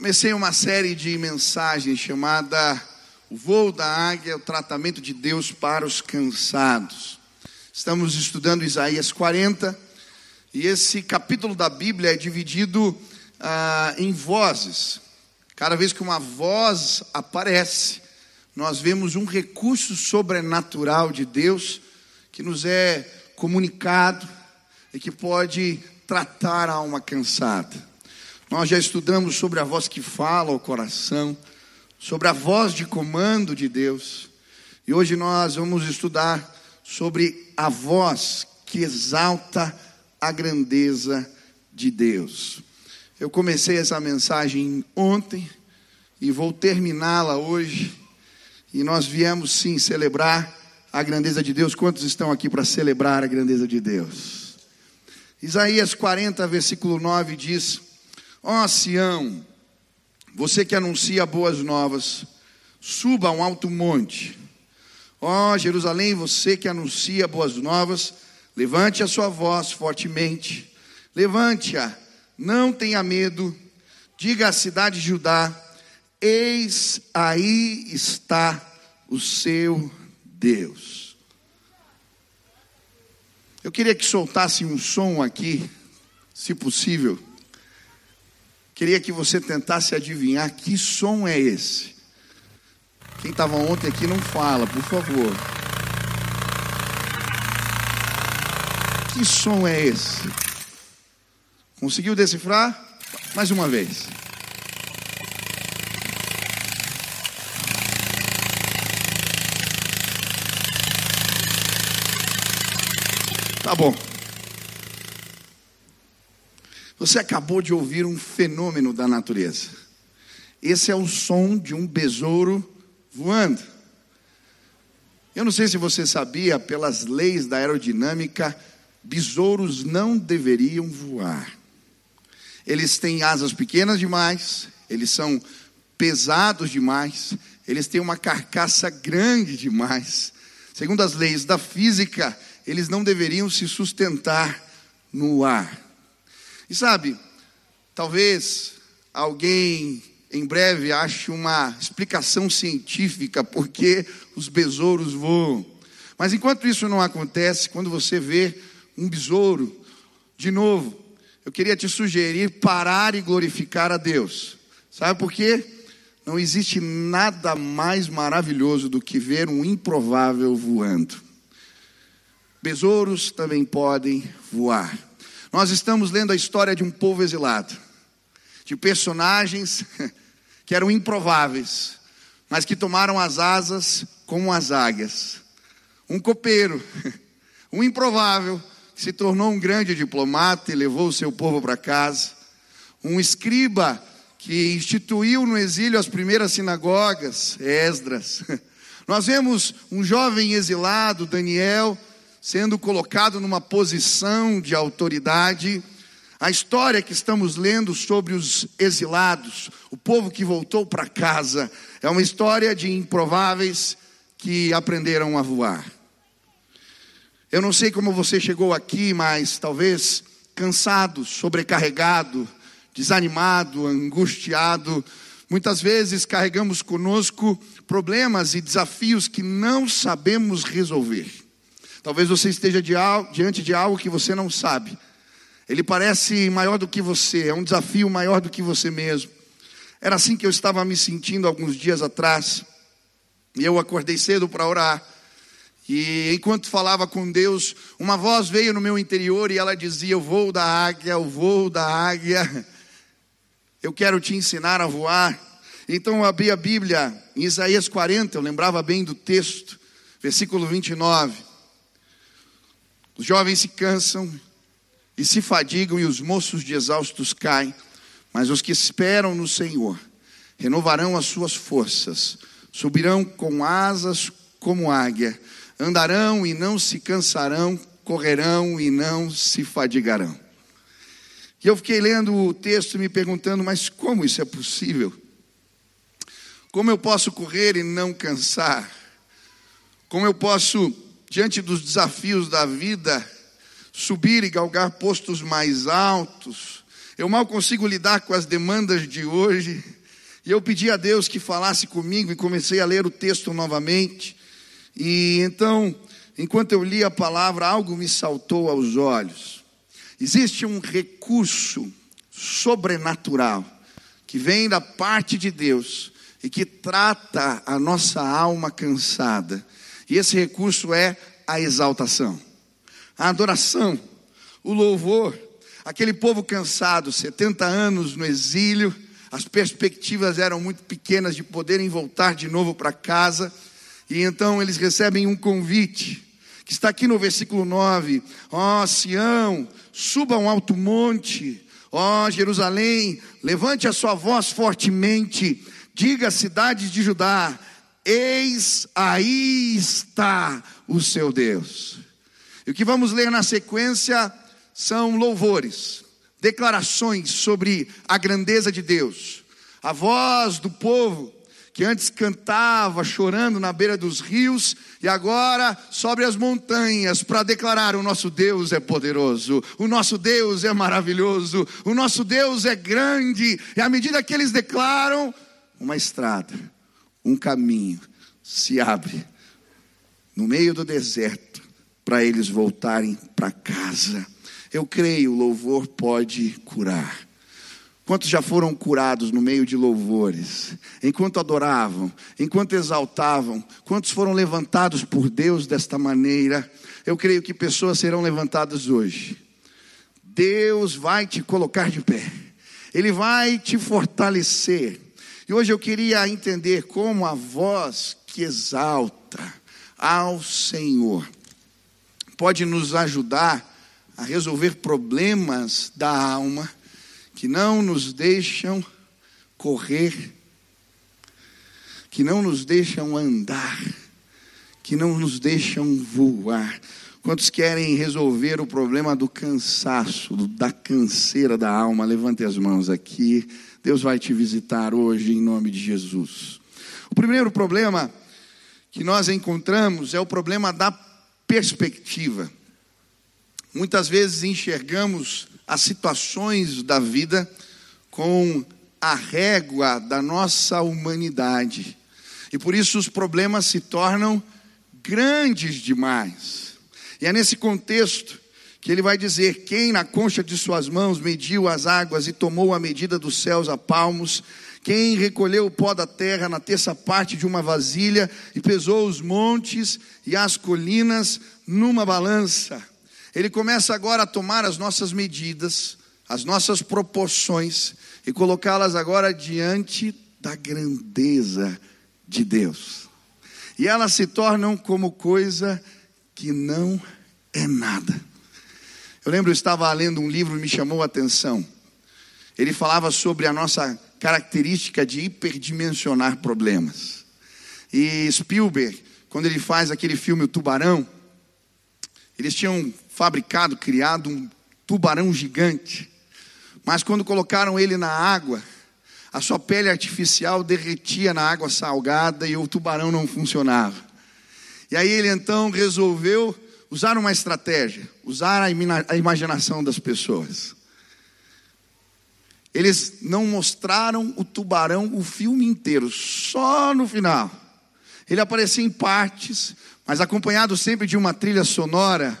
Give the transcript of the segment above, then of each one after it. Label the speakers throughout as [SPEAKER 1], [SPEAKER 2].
[SPEAKER 1] Comecei uma série de mensagens chamada O Voo da Águia, o tratamento de Deus para os cansados. Estamos estudando Isaías 40 e esse capítulo da Bíblia é dividido ah, em vozes. Cada vez que uma voz aparece, nós vemos um recurso sobrenatural de Deus que nos é comunicado e que pode tratar a alma cansada. Nós já estudamos sobre a voz que fala ao coração, sobre a voz de comando de Deus. E hoje nós vamos estudar sobre a voz que exalta a grandeza de Deus. Eu comecei essa mensagem ontem e vou terminá-la hoje. E nós viemos sim celebrar a grandeza de Deus. Quantos estão aqui para celebrar a grandeza de Deus? Isaías 40, versículo 9 diz: Ó oh, Sião, você que anuncia boas novas, suba a um alto monte. Ó oh, Jerusalém, você que anuncia boas novas, levante a sua voz fortemente. Levante-a, não tenha medo. Diga à cidade de Judá: Eis aí está o seu Deus. Eu queria que soltasse um som aqui, se possível. Queria que você tentasse adivinhar que som é esse. Quem estava ontem aqui não fala, por favor. Que som é esse? Conseguiu decifrar? Mais uma vez. Tá bom. Você acabou de ouvir um fenômeno da natureza. Esse é o som de um besouro voando. Eu não sei se você sabia, pelas leis da aerodinâmica, besouros não deveriam voar. Eles têm asas pequenas demais, eles são pesados demais, eles têm uma carcaça grande demais. Segundo as leis da física, eles não deveriam se sustentar no ar. E sabe, talvez alguém em breve ache uma explicação científica porque os besouros voam. Mas enquanto isso não acontece, quando você vê um besouro, de novo, eu queria te sugerir parar e glorificar a Deus. Sabe por quê? Não existe nada mais maravilhoso do que ver um improvável voando. Besouros também podem voar. Nós estamos lendo a história de um povo exilado, de personagens que eram improváveis, mas que tomaram as asas como as águias. Um copeiro, um improvável, que se tornou um grande diplomata e levou o seu povo para casa. Um escriba que instituiu no exílio as primeiras sinagogas, Esdras. Nós vemos um jovem exilado, Daniel, sendo colocado numa posição de autoridade. A história que estamos lendo sobre os exilados, o povo que voltou para casa, é uma história de improváveis que aprenderam a voar. Eu não sei como você chegou aqui, mas talvez cansado, sobrecarregado, desanimado, angustiado. Muitas vezes carregamos conosco problemas e desafios que não sabemos resolver. Talvez você esteja diante de algo que você não sabe. Ele parece maior do que você, é um desafio maior do que você mesmo. Era assim que eu estava me sentindo alguns dias atrás. E eu acordei cedo para orar. E enquanto falava com Deus, uma voz veio no meu interior e ela dizia: O voo da águia, o voo da águia. Eu quero te ensinar a voar. Então eu abri a Bíblia em Isaías 40, eu lembrava bem do texto, versículo 29. Os jovens se cansam e se fadigam, e os moços de exaustos caem, mas os que esperam no Senhor renovarão as suas forças, subirão com asas como águia, andarão e não se cansarão, correrão e não se fadigarão. E eu fiquei lendo o texto me perguntando, mas como isso é possível? Como eu posso correr e não cansar? Como eu posso diante dos desafios da vida, subir e galgar postos mais altos. Eu mal consigo lidar com as demandas de hoje. E eu pedi a Deus que falasse comigo e comecei a ler o texto novamente. E então, enquanto eu li a palavra, algo me saltou aos olhos. Existe um recurso sobrenatural que vem da parte de Deus e que trata a nossa alma cansada. E esse recurso é a exaltação, a adoração, o louvor. Aquele povo cansado, 70 anos no exílio, as perspectivas eram muito pequenas de poderem voltar de novo para casa, e então eles recebem um convite, que está aqui no versículo 9: Ó oh, Sião, suba um alto monte, ó oh, Jerusalém, levante a sua voz fortemente, diga às cidades de Judá: Eis aí está o seu Deus. E o que vamos ler na sequência são louvores, declarações sobre a grandeza de Deus. A voz do povo que antes cantava chorando na beira dos rios e agora sobe as montanhas para declarar: o nosso Deus é poderoso, o nosso Deus é maravilhoso, o nosso Deus é grande. E à medida que eles declaram, uma estrada, um caminho se abre no meio do deserto para eles voltarem para casa. Eu creio, o louvor pode curar. Quantos já foram curados no meio de louvores? Enquanto adoravam, enquanto exaltavam, quantos foram levantados por Deus desta maneira? Eu creio que pessoas serão levantadas hoje. Deus vai te colocar de pé, Ele vai te fortalecer. E hoje eu queria entender como a voz que exalta ao Senhor pode nos ajudar a resolver problemas da alma que não nos deixam correr, que não nos deixam andar, que não nos deixam voar. Quantos querem resolver o problema do cansaço, da canseira da alma? Levante as mãos aqui. Deus vai te visitar hoje em nome de Jesus. O primeiro problema que nós encontramos é o problema da perspectiva. Muitas vezes enxergamos as situações da vida com a régua da nossa humanidade. E por isso os problemas se tornam grandes demais. E é nesse contexto que ele vai dizer: Quem na concha de suas mãos mediu as águas e tomou a medida dos céus a palmos, quem recolheu o pó da terra na terça parte de uma vasilha e pesou os montes e as colinas numa balança. Ele começa agora a tomar as nossas medidas, as nossas proporções e colocá-las agora diante da grandeza de Deus. E elas se tornam como coisa que não é nada. Eu lembro, eu estava lendo um livro e me chamou a atenção. Ele falava sobre a nossa característica de hiperdimensionar problemas. E Spielberg, quando ele faz aquele filme O Tubarão, eles tinham fabricado, criado um tubarão gigante. Mas quando colocaram ele na água, a sua pele artificial derretia na água salgada e o tubarão não funcionava. E aí ele então resolveu usar uma estratégia, usar a imaginação das pessoas. Eles não mostraram o tubarão o filme inteiro, só no final. Ele aparecia em partes, mas acompanhado sempre de uma trilha sonora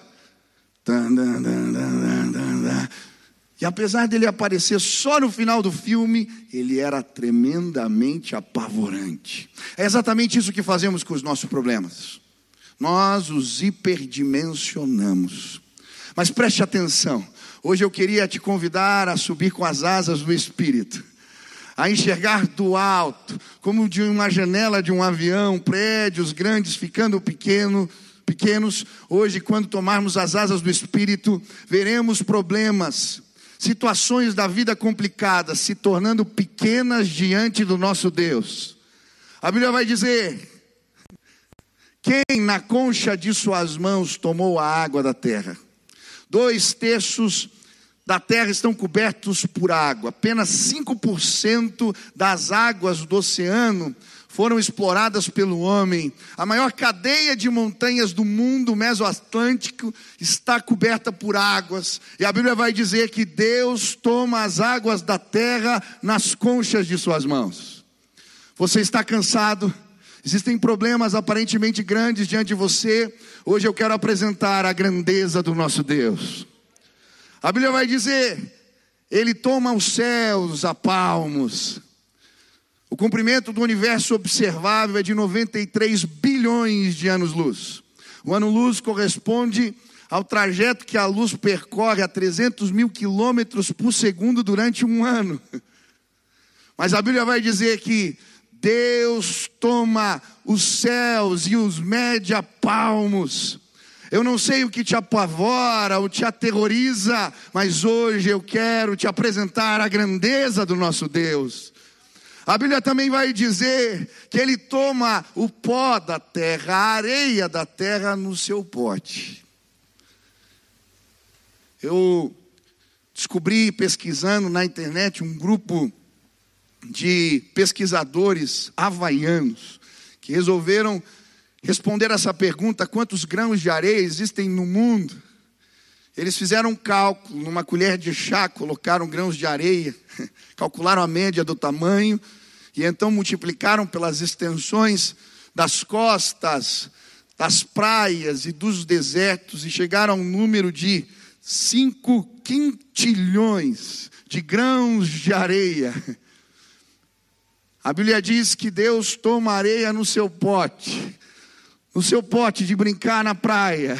[SPEAKER 1] e apesar dele aparecer só no final do filme, ele era tremendamente apavorante. É exatamente isso que fazemos com os nossos problemas. Nós os hiperdimensionamos. Mas preste atenção. Hoje eu queria te convidar a subir com as asas do Espírito, a enxergar do alto, como de uma janela de um avião, prédios grandes ficando pequeno, pequenos, hoje, quando tomarmos as asas do Espírito, veremos problemas, situações da vida complicadas se tornando pequenas diante do nosso Deus. A Bíblia vai dizer: quem na concha de suas mãos tomou a água da terra? Dois terços da terra estão cobertos por água, apenas 5% das águas do oceano foram exploradas pelo homem. A maior cadeia de montanhas do mundo mesoatlântico está coberta por águas. E a Bíblia vai dizer que Deus toma as águas da terra nas conchas de suas mãos. Você está cansado? Existem problemas aparentemente grandes diante de você. Hoje eu quero apresentar a grandeza do nosso Deus. A Bíblia vai dizer: Ele toma os céus a palmos. O comprimento do universo observável é de 93 bilhões de anos-luz. O ano-luz corresponde ao trajeto que a luz percorre a 300 mil quilômetros por segundo durante um ano. Mas a Bíblia vai dizer que Deus toma os céus e os mede a palmos. Eu não sei o que te apavora ou te aterroriza, mas hoje eu quero te apresentar a grandeza do nosso Deus. A Bíblia também vai dizer que ele toma o pó da terra, a areia da terra no seu pote. Eu descobri pesquisando na internet um grupo de pesquisadores havaianos que resolveram responder essa pergunta: quantos grãos de areia existem no mundo? Eles fizeram um cálculo, numa colher de chá, colocaram grãos de areia, calcularam a média do tamanho e então multiplicaram pelas extensões das costas, das praias e dos desertos e chegaram a um número de 5 quintilhões de grãos de areia. A Bíblia diz que Deus toma areia no seu pote, no seu pote de brincar na praia.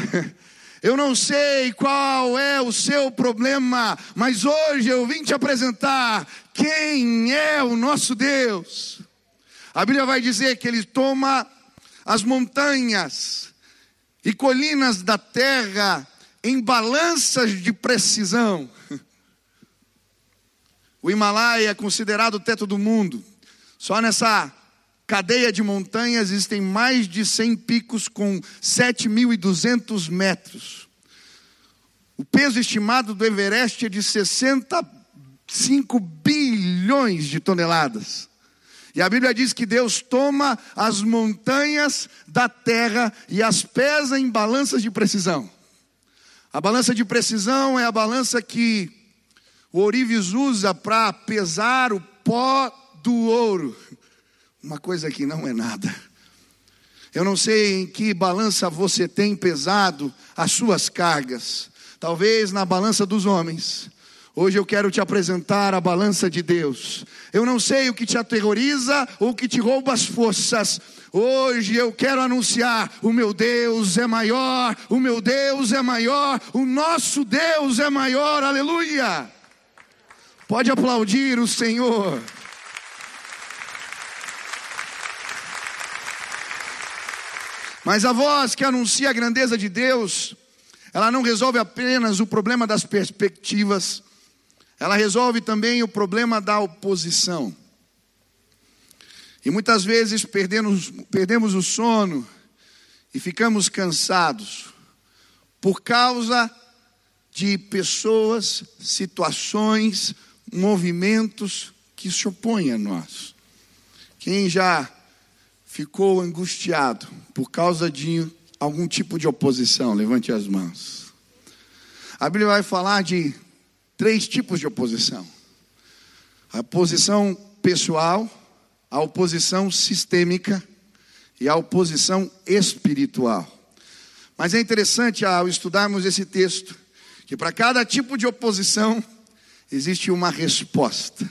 [SPEAKER 1] Eu não sei qual é o seu problema, mas hoje eu vim te apresentar quem é o nosso Deus. A Bíblia vai dizer que Ele toma as montanhas e colinas da terra em balanças de precisão. O Himalaia é considerado o teto do mundo. Só nessa cadeia de montanhas existem mais de 100 picos com 7.200 metros. O peso estimado do Everest é de 65 bilhões de toneladas. E a Bíblia diz que Deus toma as montanhas da terra e as pesa em balanças de precisão. A balança de precisão é a balança que o ourives usa para pesar o pó do ouro. Uma coisa que não é nada. Eu não sei em que balança você tem pesado as suas cargas. Talvez na balança dos homens. Hoje eu quero te apresentar a balança de Deus. Eu não sei o que te aterroriza ou o que te rouba as forças. Hoje eu quero anunciar: o meu Deus é maior, o meu Deus é maior, o nosso Deus é maior, aleluia. Pode aplaudir o Senhor. Mas a voz que anuncia a grandeza de Deus, ela não resolve apenas o problema das perspectivas, ela resolve também o problema da oposição. E muitas vezes perdemos, perdemos o sono e ficamos cansados por causa de pessoas, situações, movimentos que se opõem a nós. Quem já ficou angustiado por causa de algum tipo de oposição? Levante as mãos. A Bíblia vai falar de três tipos de oposição: a oposição pessoal, a oposição sistêmica e a oposição espiritual. Mas é interessante ao estudarmos esse texto que para cada tipo de oposição existe uma resposta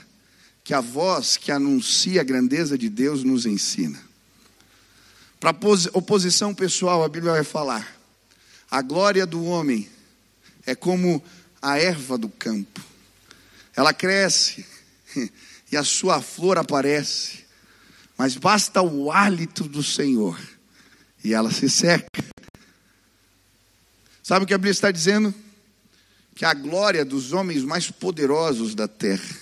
[SPEAKER 1] que a voz que anuncia a grandeza de Deus nos ensina. Para oposição pessoal, a Bíblia vai falar: a glória do homem é como a erva do campo, ela cresce e a sua flor aparece, mas basta o hálito do Senhor e ela se seca. Sabe o que a Bíblia está dizendo? Que a glória dos homens mais poderosos da terra,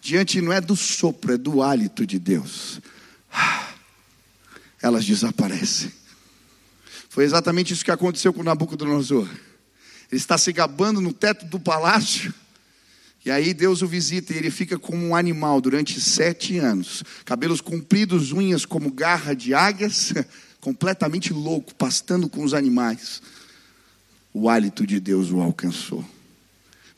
[SPEAKER 1] diante não é do sopro, é do hálito de Deus. Ah, elas desaparecem. Foi exatamente isso que aconteceu com Nabucodonosor. Ele está se gabando no teto do palácio E aí Deus o visita e ele fica como um animal durante sete anos. Cabelos compridos, unhas como garra de águias, completamente louco, pastando com os animais. O hálito de Deus o alcançou.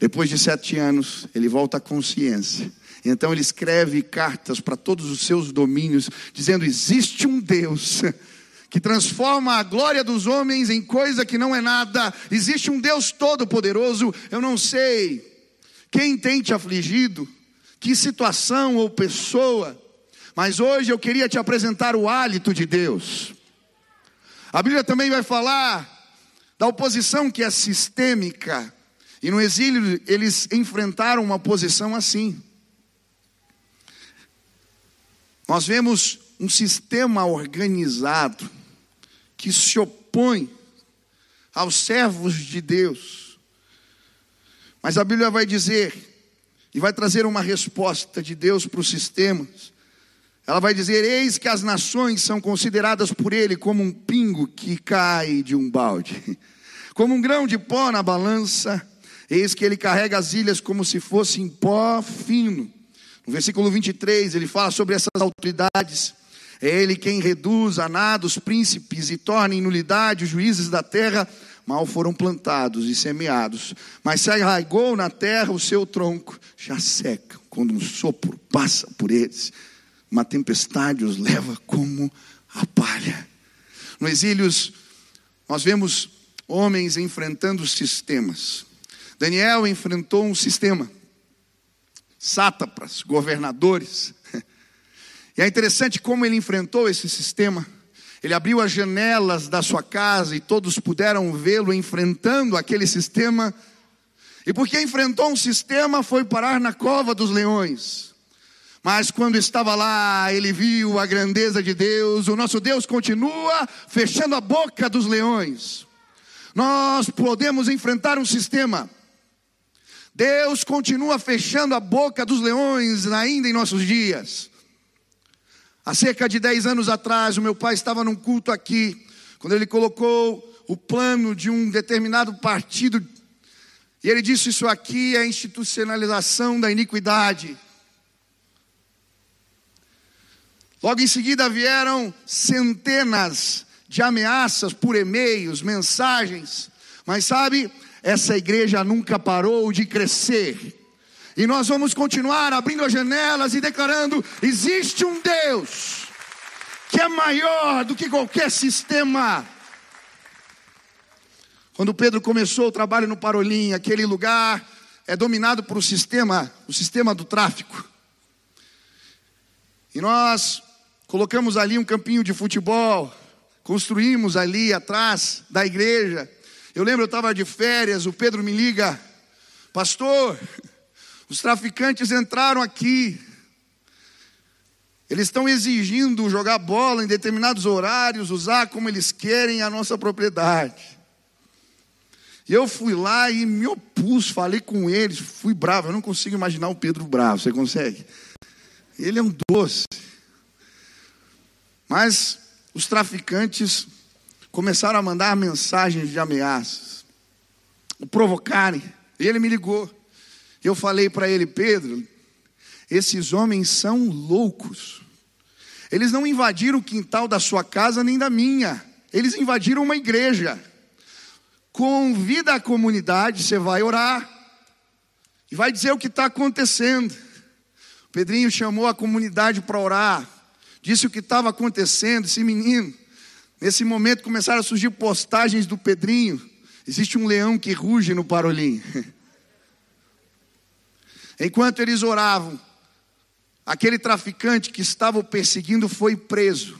[SPEAKER 1] Depois de sete anos, ele volta à consciência. Então ele escreve cartas para todos os seus domínios, dizendo: existe um Deus que transforma a glória dos homens em coisa que não é nada. Existe um Deus todo-poderoso. Eu não sei quem tem te afligido, que situação ou pessoa, mas hoje eu queria te apresentar o hálito de Deus. A Bíblia também vai falar da oposição que é sistêmica, e no exílio eles enfrentaram uma posição assim. Nós vemos um sistema organizado que se opõe aos servos de Deus. Mas a Bíblia vai dizer, e vai trazer uma resposta de Deus para os sistemas. Ela vai dizer: Eis que as nações são consideradas por ele como um pingo que cai de um balde, como um grão de pó na balança. Eis que ele carrega as ilhas como se fossem pó fino. No versículo 23, ele fala sobre essas autoridades é Ele quem reduz a nada os príncipes e torna em nulidade os juízes da terra. Mal foram plantados e semeados, mas se arraigou na terra o seu tronco, já seca quando um sopro passa por eles. Uma tempestade os leva como a palha. No exílio, nós vemos homens enfrentando sistemas. Daniel enfrentou um sistema, sátrapas, governadores, e é interessante como ele enfrentou esse sistema. Ele abriu as janelas da sua casa e todos puderam vê-lo enfrentando aquele sistema. E porque enfrentou um sistema, foi parar na cova dos leões. Mas quando estava lá, ele viu a grandeza de Deus. O nosso Deus continua fechando a boca dos leões. Nós podemos enfrentar um sistema. Deus continua fechando a boca dos leões ainda em nossos dias. Há cerca de 10 anos atrás, o meu pai estava num culto aqui, quando ele colocou o plano de um determinado partido, e ele disse: Isso aqui é a institucionalização da iniquidade. Logo em seguida vieram centenas de ameaças por e-mails, mensagens, mas sabe, essa igreja nunca parou de crescer. E nós vamos continuar abrindo as janelas e declarando: existe um Deus que é maior do que qualquer sistema. Quando Pedro começou o trabalho no Parolim, aquele lugar é dominado por um sistema, o sistema do tráfico. E nós colocamos ali um campinho de futebol, construímos ali atrás da igreja. Eu lembro, eu estava de férias, o Pedro me liga, pastor, os traficantes entraram aqui. Eles estão exigindo jogar bola em determinados horários, usar como eles querem a nossa propriedade. E eu fui lá e me opus, falei com eles, fui bravo. Eu não consigo imaginar o Pedro bravo, você consegue? Ele é um doce. Mas os traficantes começaram a mandar mensagens de ameaças, o provocarem. E ele me ligou. Eu falei para ele, Pedro, esses homens são loucos. Eles não invadiram o quintal da sua casa nem da minha. Eles invadiram uma igreja. Convida a comunidade, você vai orar e vai dizer o que está acontecendo. O Pedrinho chamou a comunidade para orar, disse o que estava acontecendo. Esse menino, nesse momento começaram a surgir postagens do Pedrinho. Existe um leão que ruge no Parolim. Enquanto eles oravam, aquele traficante que estava o perseguindo foi preso.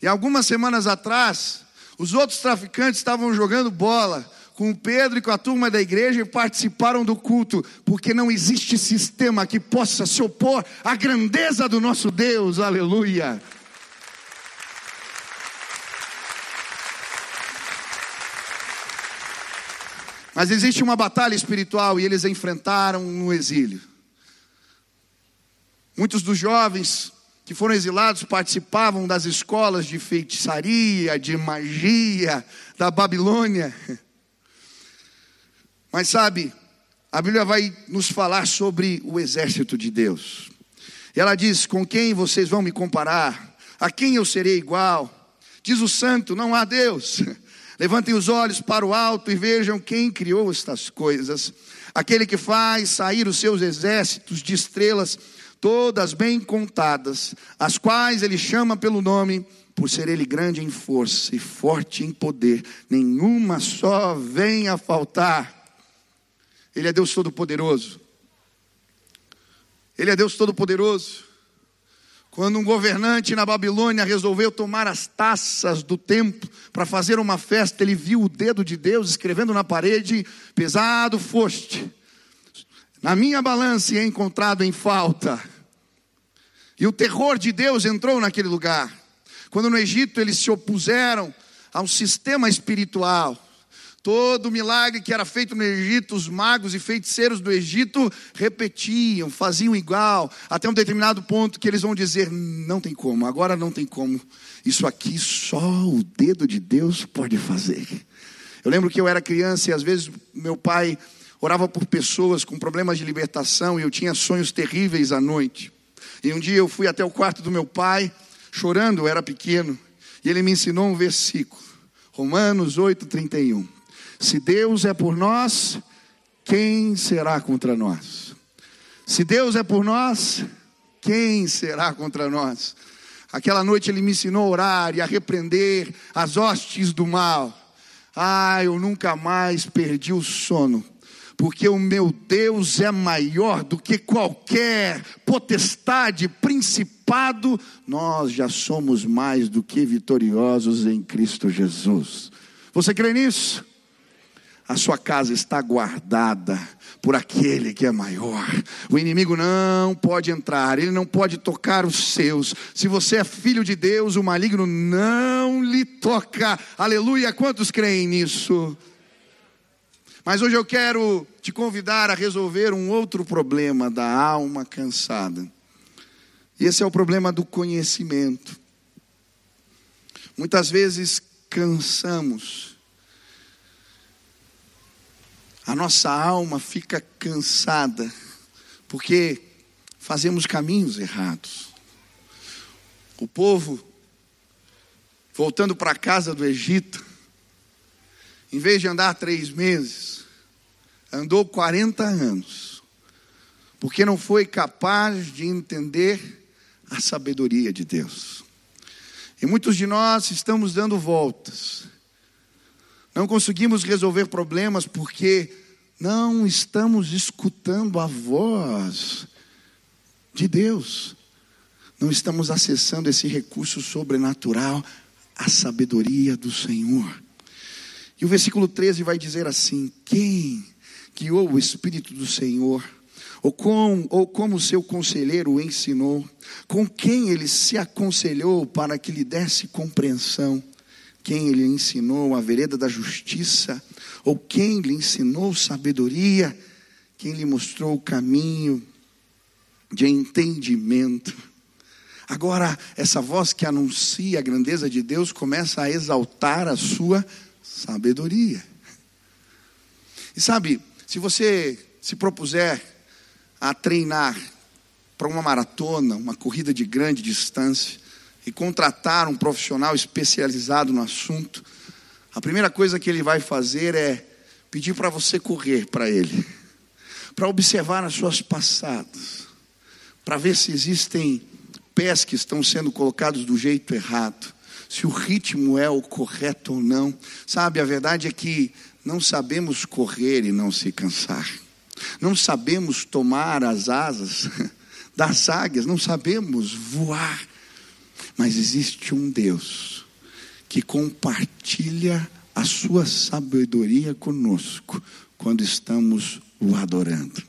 [SPEAKER 1] E algumas semanas atrás, os outros traficantes estavam jogando bola com o Pedro e com a turma da igreja e participaram do culto, porque não existe sistema que possa se opor à grandeza do nosso Deus, aleluia. Mas existe uma batalha espiritual e eles enfrentaram no exílio. Muitos dos jovens que foram exilados participavam das escolas de feitiçaria, de magia da Babilônia. Mas sabe, a Bíblia vai nos falar sobre o exército de Deus. Ela diz: Com quem vocês vão me comparar? A quem eu serei igual? Diz o santo: Não há Deus. Levantem os olhos para o alto e vejam quem criou estas coisas. Aquele que faz sair os seus exércitos de estrelas, todas bem contadas, as quais ele chama pelo nome, por ser ele grande em força e forte em poder, nenhuma só vem a faltar. Ele é Deus Todo-Poderoso. Ele é Deus Todo-Poderoso. Quando um governante na Babilônia resolveu tomar as taças do templo para fazer uma festa, ele viu o dedo de Deus escrevendo na parede: Pesado foste, na minha balança é encontrado em falta. E o terror de Deus entrou naquele lugar. Quando no Egito eles se opuseram a um sistema espiritual, Todo milagre que era feito no Egito, os magos e feiticeiros do Egito repetiam, faziam igual, até um determinado ponto que eles vão dizer: não tem como, agora não tem como. Isso aqui só o dedo de Deus pode fazer. Eu lembro que eu era criança e às vezes meu pai orava por pessoas com problemas de libertação e eu tinha sonhos terríveis à noite. E um dia eu fui até o quarto do meu pai, chorando, eu era pequeno, e ele me ensinou um versículo, Romanos 8, 31. Se Deus é por nós, quem será contra nós? Se Deus é por nós, quem será contra nós? Aquela noite ele me ensinou a orar e a repreender as hostes do mal. Ah, eu nunca mais perdi o sono, porque o meu Deus é maior do que qualquer potestade, principado. Nós já somos mais do que vitoriosos em Cristo Jesus. Você crê nisso? A sua casa está guardada por aquele que é maior. O inimigo não pode entrar, ele não pode tocar os seus. Se você é filho de Deus, o maligno não lhe toca. Aleluia! Quantos creem nisso? Mas hoje eu quero te convidar a resolver um outro problema da alma cansada. E esse é o problema do conhecimento. Muitas vezes cansamos a nossa alma fica cansada, porque fazemos caminhos errados. O povo, voltando para a casa do Egito, em vez de andar três meses, andou 40 anos, porque não foi capaz de entender a sabedoria de Deus. E muitos de nós estamos dando voltas, não conseguimos resolver problemas porque não estamos escutando a voz de Deus. Não estamos acessando esse recurso sobrenatural, a sabedoria do Senhor. E o versículo 13 vai dizer assim: Quem guiou o Espírito do Senhor, ou, com, ou como seu conselheiro o ensinou, com quem ele se aconselhou para que lhe desse compreensão? Quem lhe ensinou a vereda da justiça, ou quem lhe ensinou sabedoria, quem lhe mostrou o caminho de entendimento. Agora, essa voz que anuncia a grandeza de Deus começa a exaltar a sua sabedoria. E sabe, se você se propuser a treinar para uma maratona, uma corrida de grande distância, e contratar um profissional especializado no assunto, a primeira coisa que ele vai fazer é pedir para você correr para ele, para observar as suas passadas, para ver se existem pés que estão sendo colocados do jeito errado, se o ritmo é o correto ou não. Sabe, a verdade é que não sabemos correr e não se cansar. Não sabemos tomar as asas das águias, não sabemos voar mas existe um Deus que compartilha a sua sabedoria conosco quando estamos o adorando.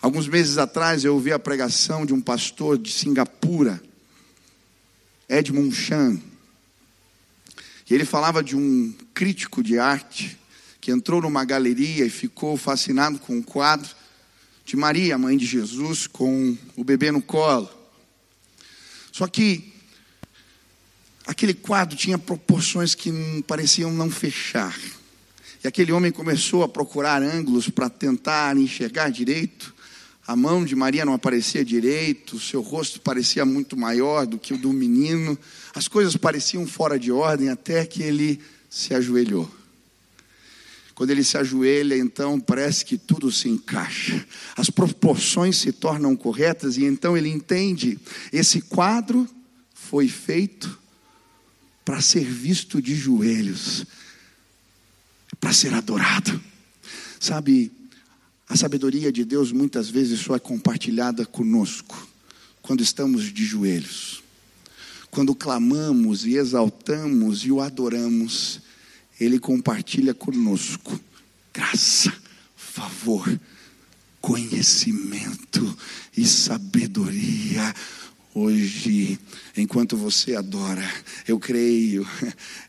[SPEAKER 1] Alguns meses atrás eu ouvi a pregação de um pastor de Singapura, Edmund Chan. E ele falava de um crítico de arte que entrou numa galeria e ficou fascinado com um quadro de Maria, mãe de Jesus, com o bebê no colo. Só que aquele quadro tinha proporções que pareciam não fechar. E aquele homem começou a procurar ângulos para tentar enxergar direito. A mão de Maria não aparecia direito, o seu rosto parecia muito maior do que o do menino. As coisas pareciam fora de ordem até que ele se ajoelhou. Quando ele se ajoelha, então parece que tudo se encaixa, as proporções se tornam corretas e então ele entende: esse quadro foi feito para ser visto de joelhos, para ser adorado. Sabe, a sabedoria de Deus muitas vezes só é compartilhada conosco quando estamos de joelhos. Quando clamamos e exaltamos e o adoramos, ele compartilha conosco graça, favor, conhecimento e sabedoria. Hoje, enquanto você adora, eu creio,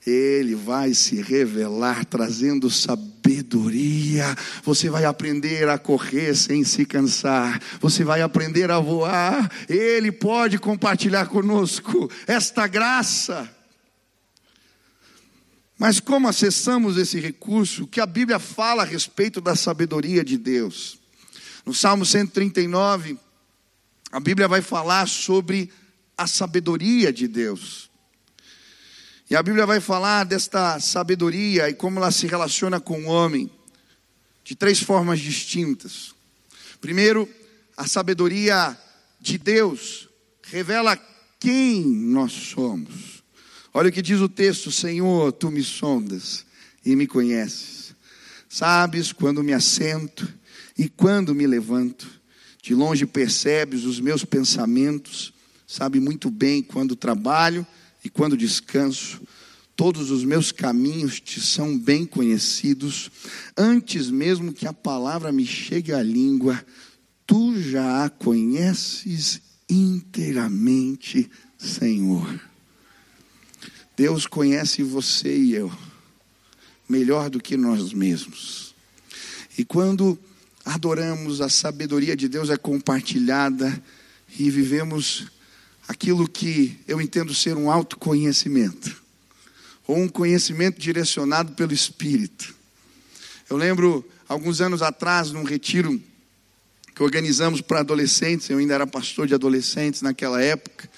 [SPEAKER 1] Ele vai se revelar trazendo sabedoria. Você vai aprender a correr sem se cansar, você vai aprender a voar. Ele pode compartilhar conosco esta graça. Mas como acessamos esse recurso? Que a Bíblia fala a respeito da sabedoria de Deus? No Salmo 139, a Bíblia vai falar sobre a sabedoria de Deus. E a Bíblia vai falar desta sabedoria e como ela se relaciona com o homem, de três formas distintas. Primeiro, a sabedoria de Deus revela quem nós somos. Olha o que diz o texto: Senhor, tu me sondas e me conheces. Sabes quando me assento e quando me levanto. De longe percebes os meus pensamentos. Sabe muito bem quando trabalho e quando descanso. Todos os meus caminhos te são bem conhecidos. Antes mesmo que a palavra me chegue à língua, tu já a conheces inteiramente, Senhor. Deus conhece você e eu melhor do que nós mesmos. E quando adoramos, a sabedoria de Deus é compartilhada e vivemos aquilo que eu entendo ser um autoconhecimento, ou um conhecimento direcionado pelo Espírito. Eu lembro, alguns anos atrás, num retiro que organizamos para adolescentes, eu ainda era pastor de adolescentes naquela época,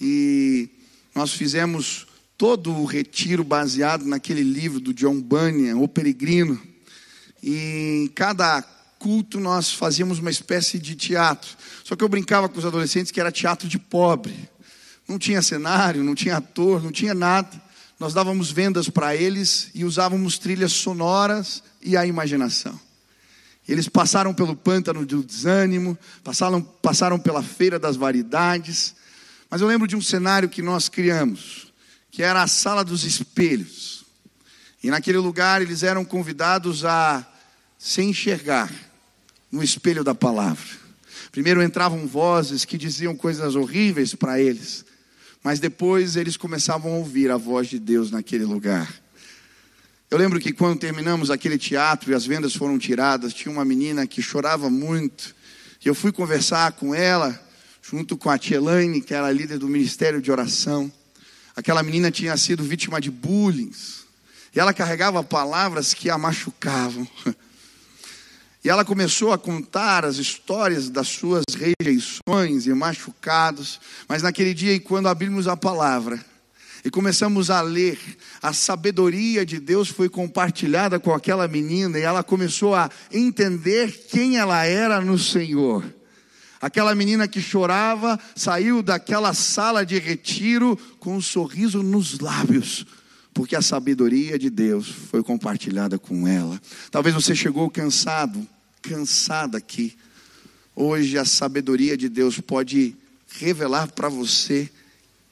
[SPEAKER 1] e nós fizemos todo o retiro baseado naquele livro do John Bunyan, O Peregrino. E em cada culto nós fazíamos uma espécie de teatro. Só que eu brincava com os adolescentes que era teatro de pobre. Não tinha cenário, não tinha ator, não tinha nada. Nós dávamos vendas para eles e usávamos trilhas sonoras e a imaginação. Eles passaram pelo pântano do desânimo, passaram, passaram pela feira das variedades. Mas eu lembro de um cenário que nós criamos que era a sala dos espelhos. E naquele lugar eles eram convidados a se enxergar no espelho da palavra. Primeiro entravam vozes que diziam coisas horríveis para eles, mas depois eles começavam a ouvir a voz de Deus naquele lugar. Eu lembro que quando terminamos aquele teatro e as vendas foram tiradas, tinha uma menina que chorava muito. E eu fui conversar com ela, junto com a tia que era líder do ministério de oração. Aquela menina tinha sido vítima de bullying. E ela carregava palavras que a machucavam. E ela começou a contar as histórias das suas rejeições e machucados. Mas naquele dia, quando abrimos a palavra e começamos a ler, a sabedoria de Deus foi compartilhada com aquela menina e ela começou a entender quem ela era no Senhor. Aquela menina que chorava saiu daquela sala de retiro com um sorriso nos lábios, porque a sabedoria de Deus foi compartilhada com ela. Talvez você chegou cansado, cansada aqui. Hoje a sabedoria de Deus pode revelar para você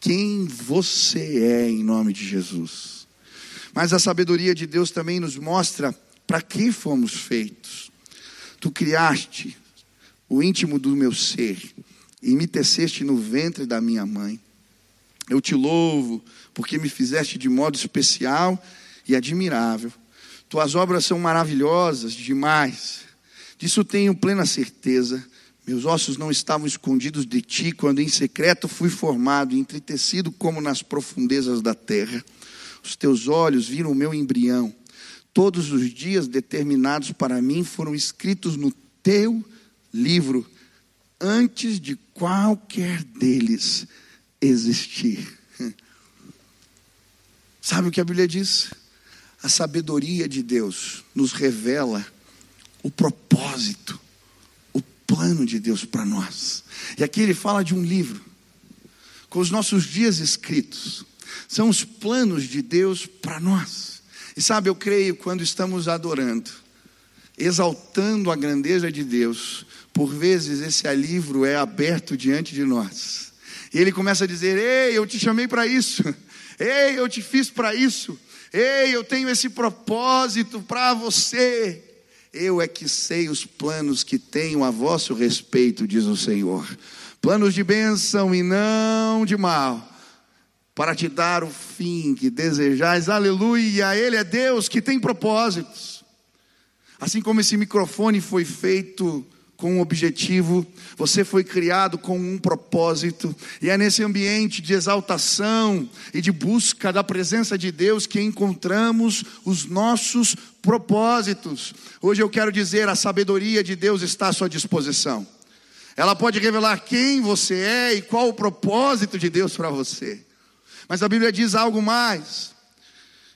[SPEAKER 1] quem você é em nome de Jesus. Mas a sabedoria de Deus também nos mostra para que fomos feitos. Tu criaste o íntimo do meu ser, e me teceste no ventre da minha mãe. Eu te louvo, porque me fizeste de modo especial e admirável. Tuas obras são maravilhosas demais. Disso tenho plena certeza. Meus ossos não estavam escondidos de ti quando em secreto fui formado, entretecido como nas profundezas da terra. Os teus olhos viram o meu embrião. Todos os dias determinados para mim foram escritos no teu livro, antes de qualquer deles existir. Sabe o que a Bíblia diz? A sabedoria de Deus nos revela o propósito, o plano de Deus para nós. E aqui ele fala de um livro, com os nossos dias escritos, são os planos de Deus para nós. E sabe, eu creio quando estamos adorando, exaltando a grandeza de Deus, por vezes esse livro é aberto diante de nós. E ele começa a dizer: Ei, eu te chamei para isso. Ei, eu te fiz para isso. Ei, eu tenho esse propósito para você. Eu é que sei os planos que tenho a vosso respeito, diz o Senhor. Planos de bênção e não de mal, para te dar o fim que desejais. Aleluia! Ele é Deus que tem propósitos. Assim como esse microfone foi feito com um objetivo, você foi criado com um propósito, e é nesse ambiente de exaltação e de busca da presença de Deus que encontramos os nossos propósitos. Hoje eu quero dizer: a sabedoria de Deus está à sua disposição, ela pode revelar quem você é e qual o propósito de Deus para você, mas a Bíblia diz algo mais.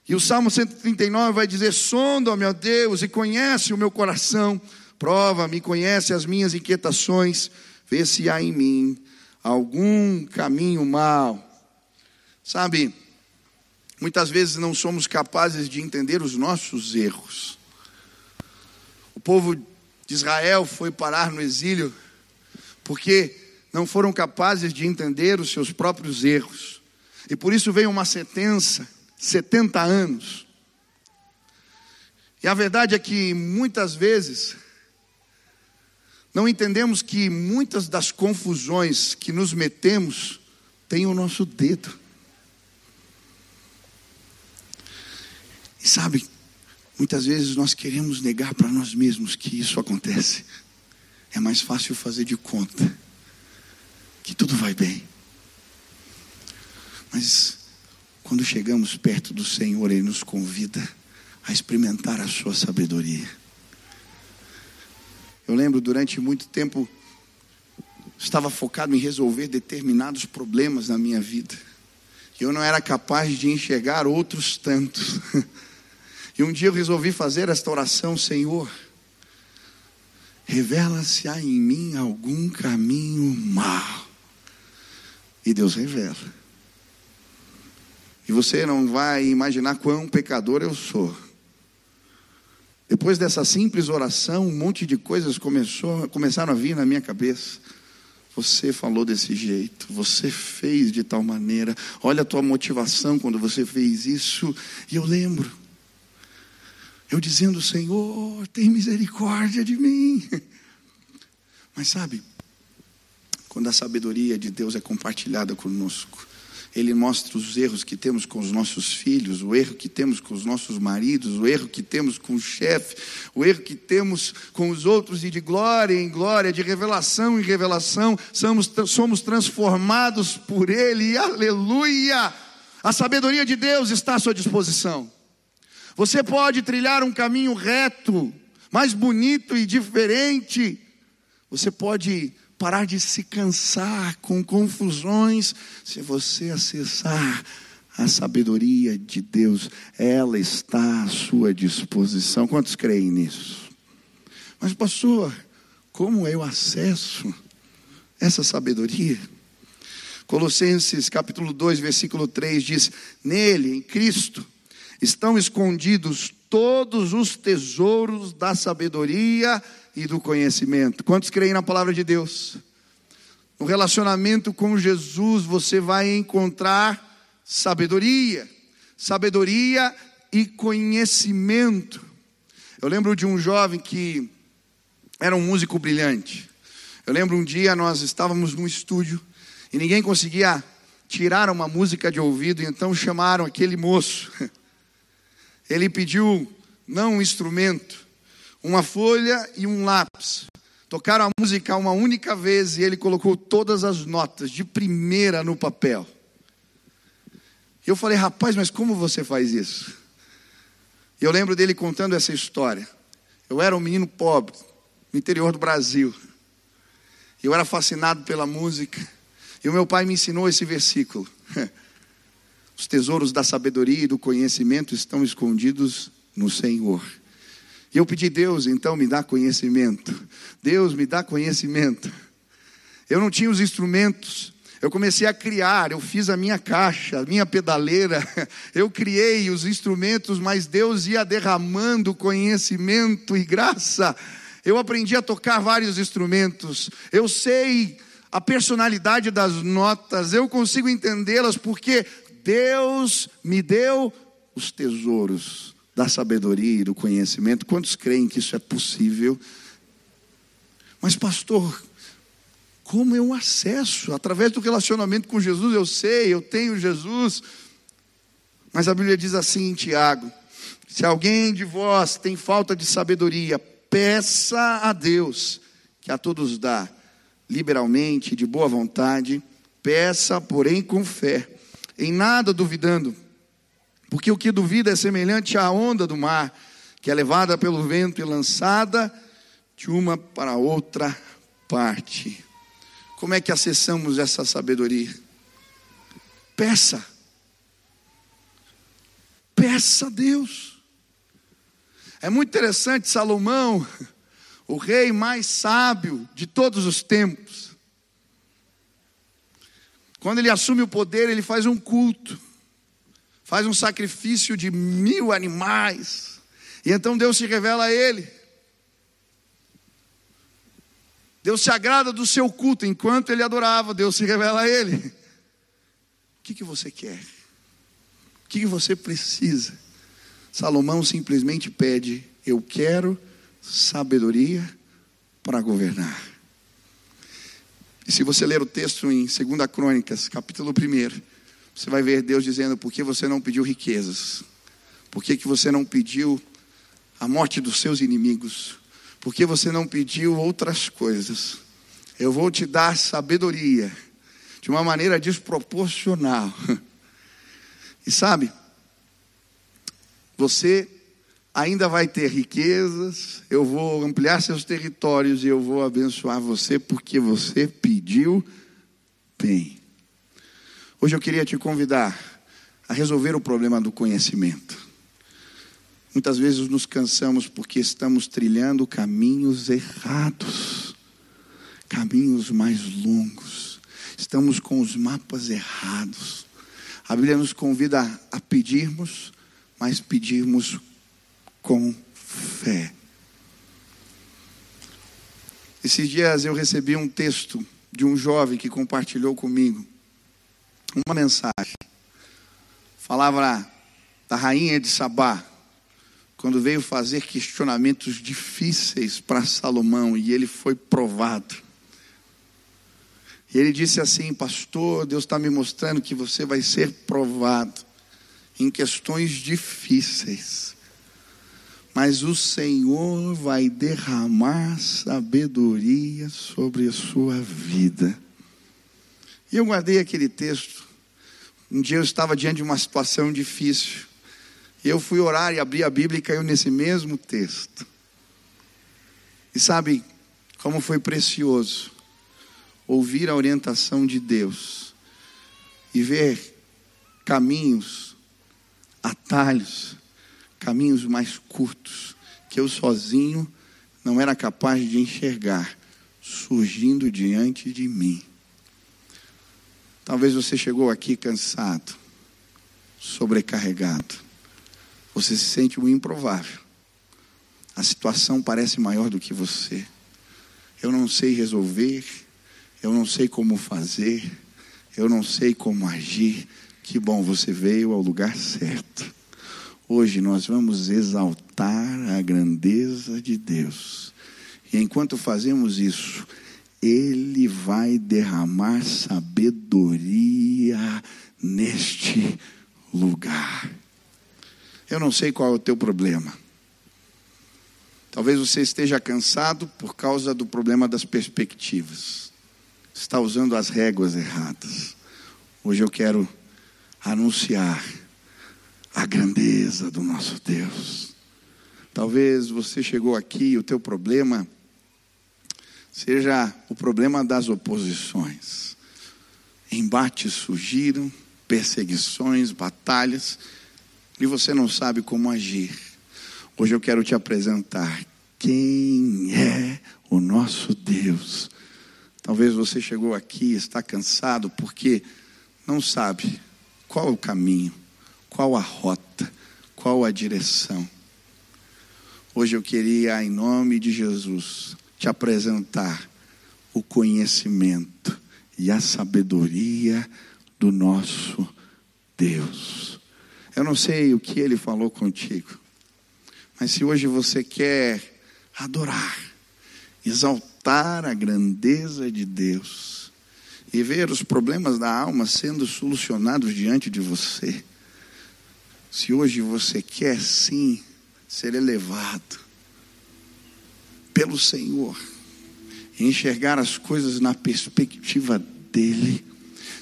[SPEAKER 1] E o Salmo 139 vai dizer: Sonda, meu Deus, e conhece o meu coração Prova-me, conhece as minhas inquietações, vê se há em mim algum caminho mal. Sabe, muitas vezes não somos capazes de entender os nossos erros. O povo de Israel foi parar no exílio porque não foram capazes de entender os seus próprios erros. E por isso veio uma sentença, 70 anos. E a verdade é que muitas vezes não entendemos que muitas das confusões que nos metemos têm o nosso dedo. E sabe, muitas vezes nós queremos negar para nós mesmos que isso acontece. É mais fácil fazer de conta que tudo vai bem. Mas quando chegamos perto do Senhor, Ele nos convida a experimentar a Sua sabedoria. Eu lembro durante muito tempo estava focado em resolver determinados problemas na minha vida. Eu não era capaz de enxergar outros tantos. E um dia eu resolvi fazer esta oração, Senhor, revela-se há em mim algum caminho mal. E Deus revela. E você não vai imaginar quão pecador eu sou. Depois dessa simples oração, um monte de coisas começou, começaram a vir na minha cabeça. Você falou desse jeito, você fez de tal maneira. Olha a tua motivação quando você fez isso. E eu lembro, eu dizendo: Senhor, tem misericórdia de mim. Mas sabe, quando a sabedoria de Deus é compartilhada conosco, ele mostra os erros que temos com os nossos filhos, o erro que temos com os nossos maridos, o erro que temos com o chefe, o erro que temos com os outros, e de glória em glória, de revelação em revelação, somos, somos transformados por Ele, aleluia! A sabedoria de Deus está à sua disposição. Você pode trilhar um caminho reto, mais bonito e diferente. Você pode parar de se cansar com confusões, se você acessar a sabedoria de Deus, ela está à sua disposição. Quantos creem nisso? Mas, pastor, como eu acesso essa sabedoria? Colossenses capítulo 2, versículo 3 diz: Nele, em Cristo, estão escondidos todos os tesouros da sabedoria e do conhecimento. Quantos creem na palavra de Deus? No relacionamento com Jesus, você vai encontrar sabedoria, sabedoria e conhecimento. Eu lembro de um jovem que era um músico brilhante. Eu lembro um dia nós estávamos num estúdio e ninguém conseguia tirar uma música de ouvido, e então chamaram aquele moço. Ele pediu não um instrumento, uma folha e um lápis. Tocaram a música uma única vez e ele colocou todas as notas de primeira no papel. Eu falei, rapaz, mas como você faz isso? Eu lembro dele contando essa história. Eu era um menino pobre, no interior do Brasil. Eu era fascinado pela música. E o meu pai me ensinou esse versículo. Os tesouros da sabedoria e do conhecimento estão escondidos no Senhor. E eu pedi, Deus, então me dá conhecimento. Deus me dá conhecimento. Eu não tinha os instrumentos. Eu comecei a criar, eu fiz a minha caixa, a minha pedaleira, eu criei os instrumentos, mas Deus ia derramando conhecimento e graça. Eu aprendi a tocar vários instrumentos. Eu sei a personalidade das notas, eu consigo entendê-las porque Deus me deu os tesouros da sabedoria e do conhecimento. Quantos creem que isso é possível? Mas, pastor, como eu acesso? Através do relacionamento com Jesus, eu sei, eu tenho Jesus. Mas a Bíblia diz assim em Tiago: se alguém de vós tem falta de sabedoria, peça a Deus, que a todos dá, liberalmente, de boa vontade, peça, porém com fé em nada duvidando, porque o que duvida é semelhante à onda do mar, que é levada pelo vento e lançada de uma para outra parte. Como é que acessamos essa sabedoria? Peça. Peça a Deus. É muito interessante, Salomão, o rei mais sábio de todos os tempos, quando ele assume o poder, ele faz um culto, faz um sacrifício de mil animais, e então Deus se revela a ele. Deus se agrada do seu culto, enquanto ele adorava, Deus se revela a ele. O que, que você quer? O que, que você precisa? Salomão simplesmente pede: Eu quero sabedoria para governar. E se você ler o texto em 2 Crônicas, capítulo 1, você vai ver Deus dizendo: por que você não pediu riquezas? Por que, que você não pediu a morte dos seus inimigos? Por que você não pediu outras coisas? Eu vou te dar sabedoria de uma maneira desproporcional. E sabe, você ainda vai ter riquezas, eu vou ampliar seus territórios e eu vou abençoar você porque você pediu bem. Hoje eu queria te convidar a resolver o problema do conhecimento. Muitas vezes nos cansamos porque estamos trilhando caminhos errados, caminhos mais longos, estamos com os mapas errados. A Bíblia nos convida a pedirmos, mas pedirmos com fé. Esses dias eu recebi um texto de um jovem que compartilhou comigo uma mensagem. Falava da rainha de Sabá, quando veio fazer questionamentos difíceis para Salomão e ele foi provado. E ele disse assim: Pastor, Deus está me mostrando que você vai ser provado em questões difíceis mas o Senhor vai derramar sabedoria sobre a sua vida. E eu guardei aquele texto. Um dia eu estava diante de uma situação difícil. E eu fui orar e abri a Bíblia e caiu nesse mesmo texto. E sabe como foi precioso ouvir a orientação de Deus e ver caminhos, atalhos caminhos mais curtos que eu sozinho não era capaz de enxergar surgindo diante de mim. Talvez você chegou aqui cansado, sobrecarregado. Você se sente o improvável. A situação parece maior do que você. Eu não sei resolver, eu não sei como fazer, eu não sei como agir. Que bom, você veio ao lugar certo. Hoje nós vamos exaltar a grandeza de Deus. E enquanto fazemos isso, Ele vai derramar sabedoria neste lugar. Eu não sei qual é o teu problema. Talvez você esteja cansado por causa do problema das perspectivas. Está usando as réguas erradas. Hoje eu quero anunciar a grandeza do nosso Deus. Talvez você chegou aqui e o teu problema seja o problema das oposições. Embates surgiram, perseguições, batalhas, e você não sabe como agir. Hoje eu quero te apresentar quem é o nosso Deus. Talvez você chegou aqui está cansado porque não sabe qual é o caminho, qual a rota, qual a direção. Hoje eu queria, em nome de Jesus, te apresentar o conhecimento e a sabedoria do nosso Deus. Eu não sei o que ele falou contigo, mas se hoje você quer adorar, exaltar a grandeza de Deus e ver os problemas da alma sendo solucionados diante de você, se hoje você quer sim ser elevado pelo Senhor, enxergar as coisas na perspectiva dEle.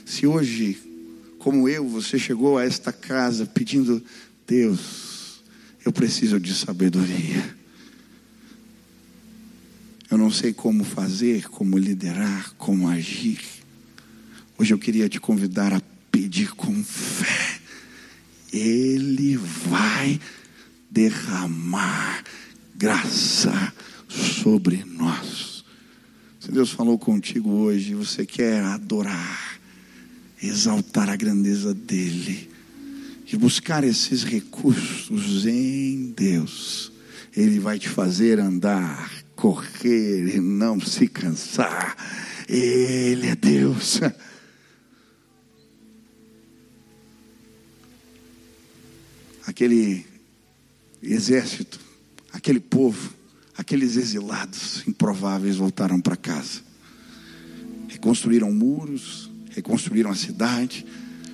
[SPEAKER 1] Se hoje, como eu, você chegou a esta casa pedindo, Deus, eu preciso de sabedoria. Eu não sei como fazer, como liderar, como agir. Hoje eu queria te convidar a pedir com fé. Ele vai derramar graça sobre nós. Se Deus falou contigo hoje, você quer adorar, exaltar a grandeza dEle e buscar esses recursos em Deus, Ele vai te fazer andar, correr e não se cansar. Ele é Deus. Aquele exército, aquele povo, aqueles exilados improváveis voltaram para casa. Reconstruíram muros, reconstruíram a cidade,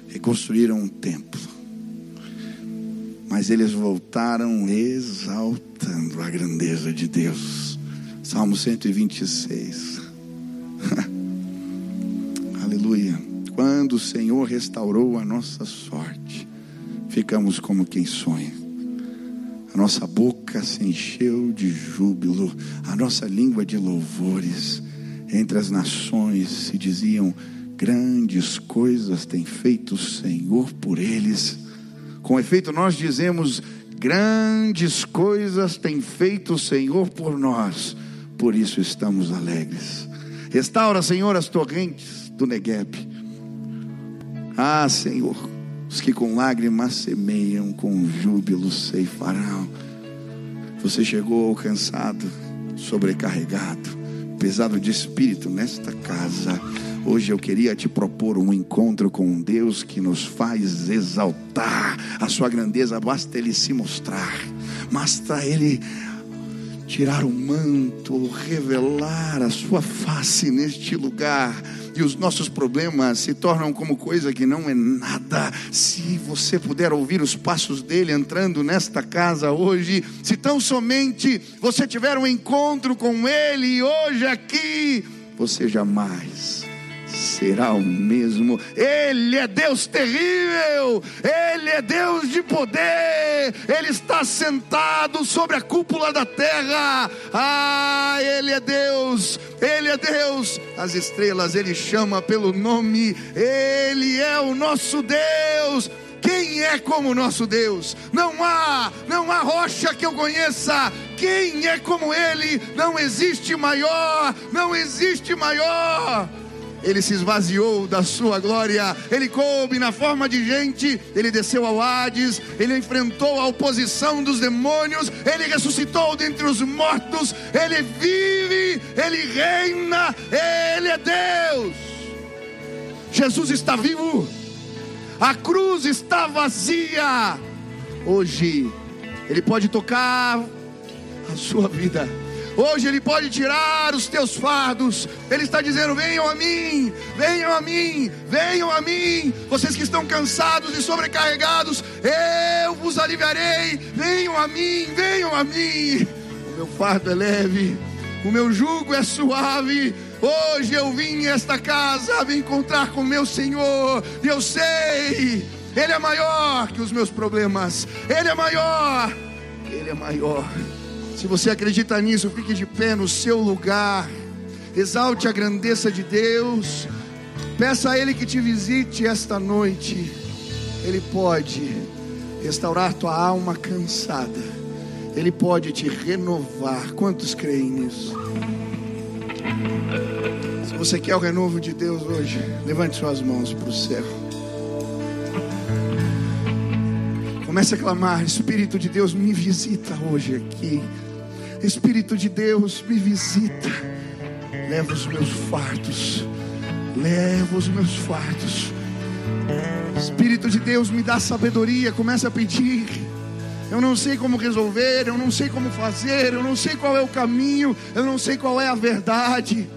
[SPEAKER 1] reconstruíram um templo. Mas eles voltaram exaltando a grandeza de Deus. Salmo 126. Aleluia. Quando o Senhor restaurou a nossa sorte, ficamos como quem sonha a nossa boca se encheu de júbilo, a nossa língua de louvores. Entre as nações se diziam: grandes coisas tem feito o Senhor por eles. Com efeito, nós dizemos: grandes coisas tem feito o Senhor por nós, por isso estamos alegres. Restaura, Senhor, as torrentes do Negueb. Ah, Senhor, os que com lágrimas semeiam, com júbilo ceifarão. Você chegou cansado, sobrecarregado, pesado de espírito nesta casa. Hoje eu queria te propor um encontro com um Deus que nos faz exaltar a sua grandeza. Basta Ele se mostrar, basta Ele tirar o manto, revelar a sua face neste lugar e os nossos problemas se tornam como coisa que não é nada. Se você puder ouvir os passos dele entrando nesta casa hoje, se tão somente você tiver um encontro com ele hoje aqui, você jamais será o mesmo. Ele é Deus terrível, Ele é Deus de poder, Ele está sentado sobre a cúpula da terra. Ah, Ele é Deus, Ele é Deus. As estrelas Ele chama pelo nome, Ele é o nosso Deus. Quem é como nosso Deus? Não há, não há rocha que eu conheça. Quem é como Ele? Não existe maior, não existe maior ele se esvaziou da sua glória, ele coube na forma de gente, ele desceu ao Hades, ele enfrentou a oposição dos demônios, ele ressuscitou dentre os mortos, ele vive, ele reina, ele é Deus. Jesus está vivo, a cruz está vazia. Hoje, Ele pode tocar a sua vida Hoje Ele pode tirar os teus fardos. Ele está dizendo: venham a mim, venham a mim, venham a mim. Vocês que estão cansados e sobrecarregados, eu vos aliviarei. Venham a mim, venham a mim. O meu fardo é leve, o meu jugo é suave. Hoje eu vim a esta casa me encontrar com meu Senhor, e eu sei, Ele é maior que os meus problemas, Ele é maior Ele é maior. Se você acredita nisso, fique de pé no seu lugar. Exalte a grandeza de Deus. Peça a Ele que te visite esta noite. Ele pode restaurar tua alma cansada. Ele pode te renovar. Quantos creem nisso? Se você quer o renovo de Deus hoje, levante suas mãos para o céu. Comece a clamar: Espírito de Deus, me visita hoje aqui. Espírito de Deus, me visita. Leva os meus fartos. Leva os meus fartos. Espírito de Deus, me dá sabedoria. Comece a pedir. Eu não sei como resolver, eu não sei como fazer, eu não sei qual é o caminho, eu não sei qual é a verdade.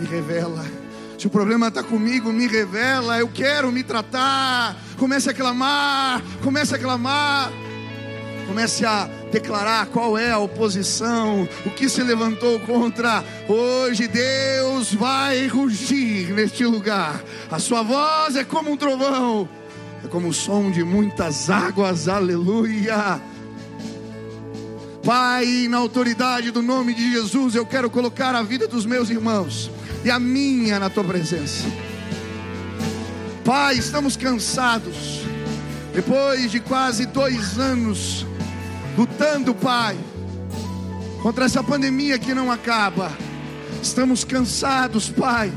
[SPEAKER 1] Me revela. Se o problema está comigo, me revela. Eu quero me tratar. Comece a clamar, comece a clamar. Comece a declarar qual é a oposição, o que se levantou contra. Hoje Deus vai rugir neste lugar. A sua voz é como um trovão, é como o som de muitas águas. Aleluia. Pai, na autoridade do nome de Jesus, eu quero colocar a vida dos meus irmãos e a minha na tua presença. Pai, estamos cansados. Depois de quase dois anos lutando, Pai, contra essa pandemia que não acaba. Estamos cansados, Pai.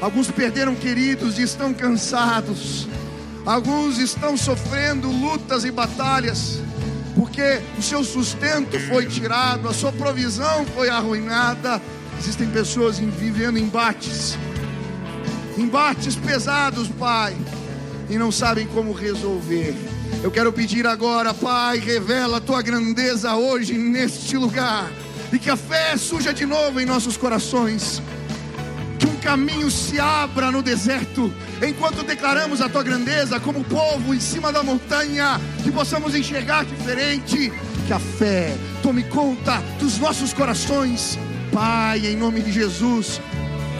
[SPEAKER 1] Alguns perderam queridos e estão cansados. Alguns estão sofrendo lutas e batalhas, porque o seu sustento foi tirado, a sua provisão foi arruinada. Existem pessoas vivendo embates, embates pesados, Pai, e não sabem como resolver. Eu quero pedir agora, Pai, revela a tua grandeza hoje neste lugar. E que a fé surja de novo em nossos corações. Que um caminho se abra no deserto, enquanto declaramos a tua grandeza como povo em cima da montanha, que possamos enxergar diferente. Que a fé tome conta dos nossos corações, Pai, em nome de Jesus.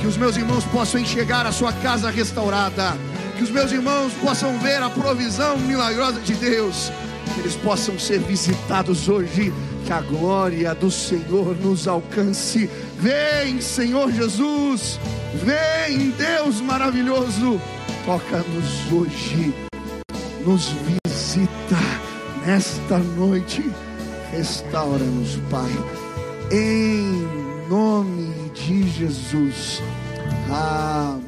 [SPEAKER 1] Que os meus irmãos possam enxergar a sua casa restaurada que os meus irmãos possam ver a provisão milagrosa de Deus, que eles possam ser visitados hoje, que a glória do Senhor nos alcance. Vem, Senhor Jesus, vem, Deus maravilhoso, toca-nos hoje, nos visita nesta noite, restaura-nos, Pai, em nome de Jesus. Amém.